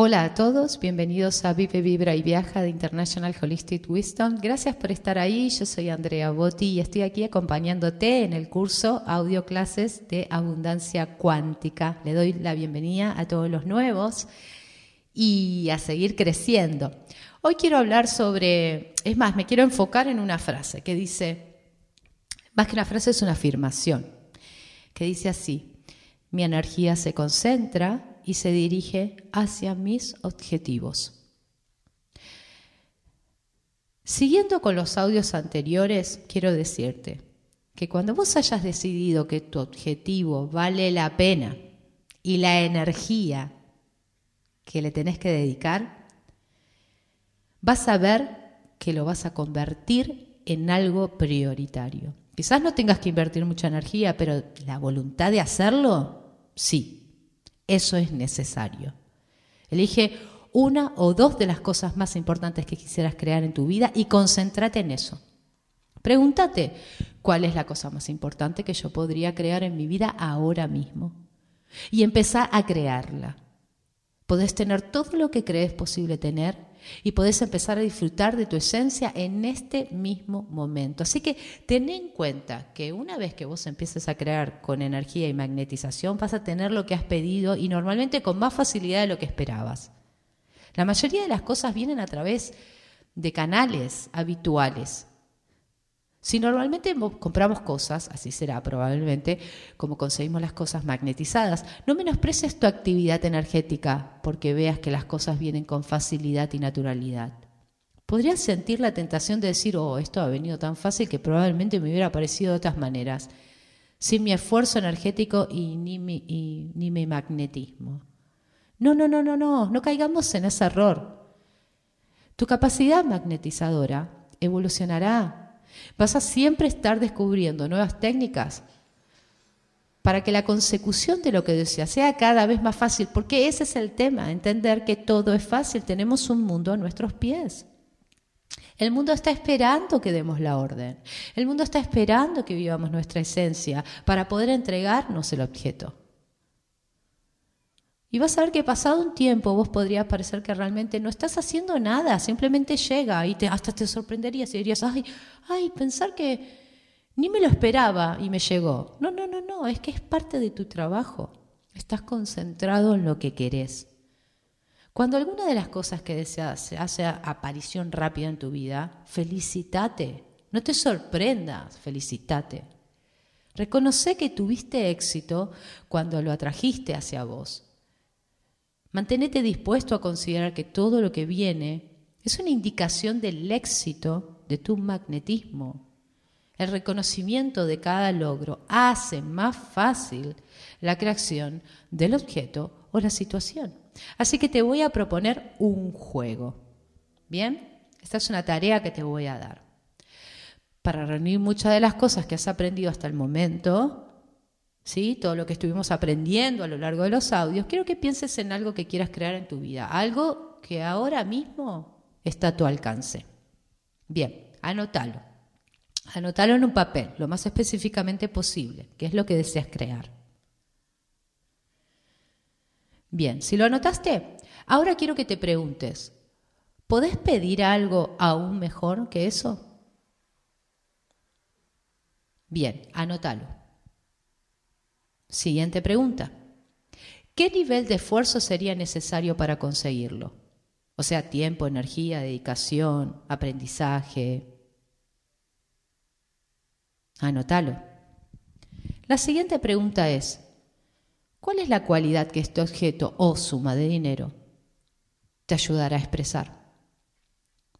Hola a todos, bienvenidos a Vive, Vibra y Viaja de International Holistic Wisdom. Gracias por estar ahí. Yo soy Andrea Botti y estoy aquí acompañándote en el curso Audio Clases de Abundancia Cuántica. Le doy la bienvenida a todos los nuevos y a seguir creciendo. Hoy quiero hablar sobre, es más, me quiero enfocar en una frase que dice, más que una frase es una afirmación, que dice así, mi energía se concentra y se dirige hacia mis objetivos. Siguiendo con los audios anteriores, quiero decirte que cuando vos hayas decidido que tu objetivo vale la pena y la energía que le tenés que dedicar, vas a ver que lo vas a convertir en algo prioritario. Quizás no tengas que invertir mucha energía, pero la voluntad de hacerlo, sí. Eso es necesario. Elige una o dos de las cosas más importantes que quisieras crear en tu vida y concéntrate en eso. Pregúntate, ¿cuál es la cosa más importante que yo podría crear en mi vida ahora mismo? Y empezar a crearla. Podés tener todo lo que crees posible tener y podés empezar a disfrutar de tu esencia en este mismo momento. Así que ten en cuenta que una vez que vos empieces a crear con energía y magnetización, vas a tener lo que has pedido y normalmente con más facilidad de lo que esperabas. La mayoría de las cosas vienen a través de canales habituales. Si normalmente compramos cosas, así será probablemente, como conseguimos las cosas magnetizadas, no menosprecies tu actividad energética porque veas que las cosas vienen con facilidad y naturalidad. Podrías sentir la tentación de decir, oh, esto ha venido tan fácil que probablemente me hubiera aparecido de otras maneras, sin mi esfuerzo energético y ni mi, y, ni mi magnetismo. No, no, no, no, no, no caigamos en ese error. Tu capacidad magnetizadora evolucionará Vas a siempre estar descubriendo nuevas técnicas para que la consecución de lo que deseas sea cada vez más fácil, porque ese es el tema, entender que todo es fácil, tenemos un mundo a nuestros pies. El mundo está esperando que demos la orden. El mundo está esperando que vivamos nuestra esencia para poder entregarnos el objeto. Y vas a ver que pasado un tiempo vos podrías parecer que realmente no estás haciendo nada, simplemente llega y te, hasta te sorprenderías y dirías, ay, ay, pensar que ni me lo esperaba y me llegó. No, no, no, no, es que es parte de tu trabajo. Estás concentrado en lo que querés. Cuando alguna de las cosas que deseas se hace aparición rápida en tu vida, felicitate. No te sorprendas, felicitate. Reconoce que tuviste éxito cuando lo atrajiste hacia vos. Manténete dispuesto a considerar que todo lo que viene es una indicación del éxito de tu magnetismo. El reconocimiento de cada logro hace más fácil la creación del objeto o la situación. Así que te voy a proponer un juego. ¿Bien? Esta es una tarea que te voy a dar. Para reunir muchas de las cosas que has aprendido hasta el momento, ¿sí? todo lo que estuvimos aprendiendo a lo largo de los audios, quiero que pienses en algo que quieras crear en tu vida, algo que ahora mismo está a tu alcance. Bien, anótalo. Anótalo en un papel, lo más específicamente posible, que es lo que deseas crear. Bien, si lo anotaste, ahora quiero que te preguntes, ¿podés pedir algo aún mejor que eso? Bien, anótalo. Siguiente pregunta. ¿Qué nivel de esfuerzo sería necesario para conseguirlo? O sea, tiempo, energía, dedicación, aprendizaje. Anótalo. La siguiente pregunta es, ¿cuál es la cualidad que este objeto o suma de dinero te ayudará a expresar?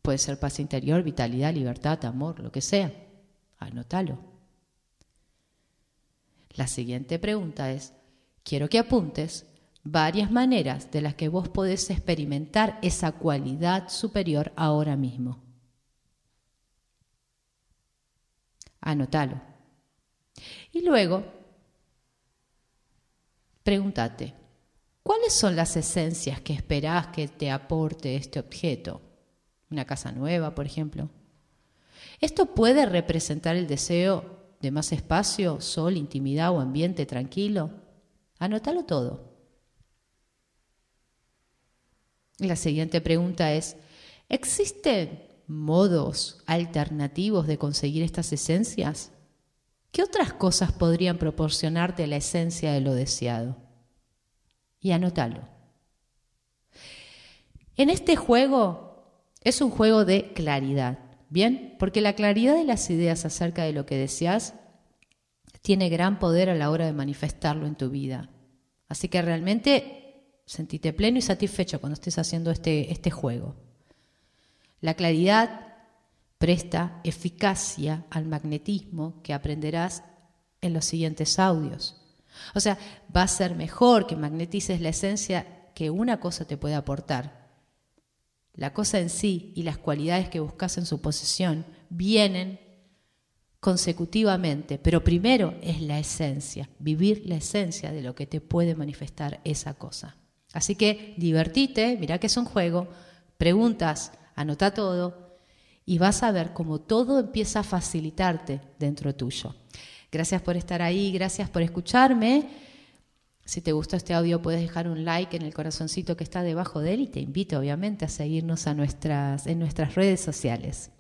Puede ser paz interior, vitalidad, libertad, amor, lo que sea. Anótalo. La siguiente pregunta es, quiero que apuntes varias maneras de las que vos podés experimentar esa cualidad superior ahora mismo. Anótalo. Y luego, pregúntate, ¿cuáles son las esencias que esperás que te aporte este objeto? Una casa nueva, por ejemplo. Esto puede representar el deseo de más espacio, sol, intimidad o ambiente tranquilo. Anótalo todo. La siguiente pregunta es, ¿existen modos alternativos de conseguir estas esencias? ¿Qué otras cosas podrían proporcionarte la esencia de lo deseado? Y anótalo. En este juego es un juego de claridad, ¿bien? Porque la claridad de las ideas acerca de lo que deseas tiene gran poder a la hora de manifestarlo en tu vida. Así que realmente sentite pleno y satisfecho cuando estés haciendo este, este juego. La claridad presta eficacia al magnetismo que aprenderás en los siguientes audios. O sea, va a ser mejor que magnetices la esencia que una cosa te puede aportar. La cosa en sí y las cualidades que buscas en su posesión vienen consecutivamente, pero primero es la esencia, vivir la esencia de lo que te puede manifestar esa cosa. Así que divertite, mira que es un juego, preguntas, anota todo y vas a ver cómo todo empieza a facilitarte dentro tuyo. Gracias por estar ahí, gracias por escucharme. Si te gustó este audio puedes dejar un like en el corazoncito que está debajo de él y te invito obviamente a seguirnos a nuestras, en nuestras redes sociales.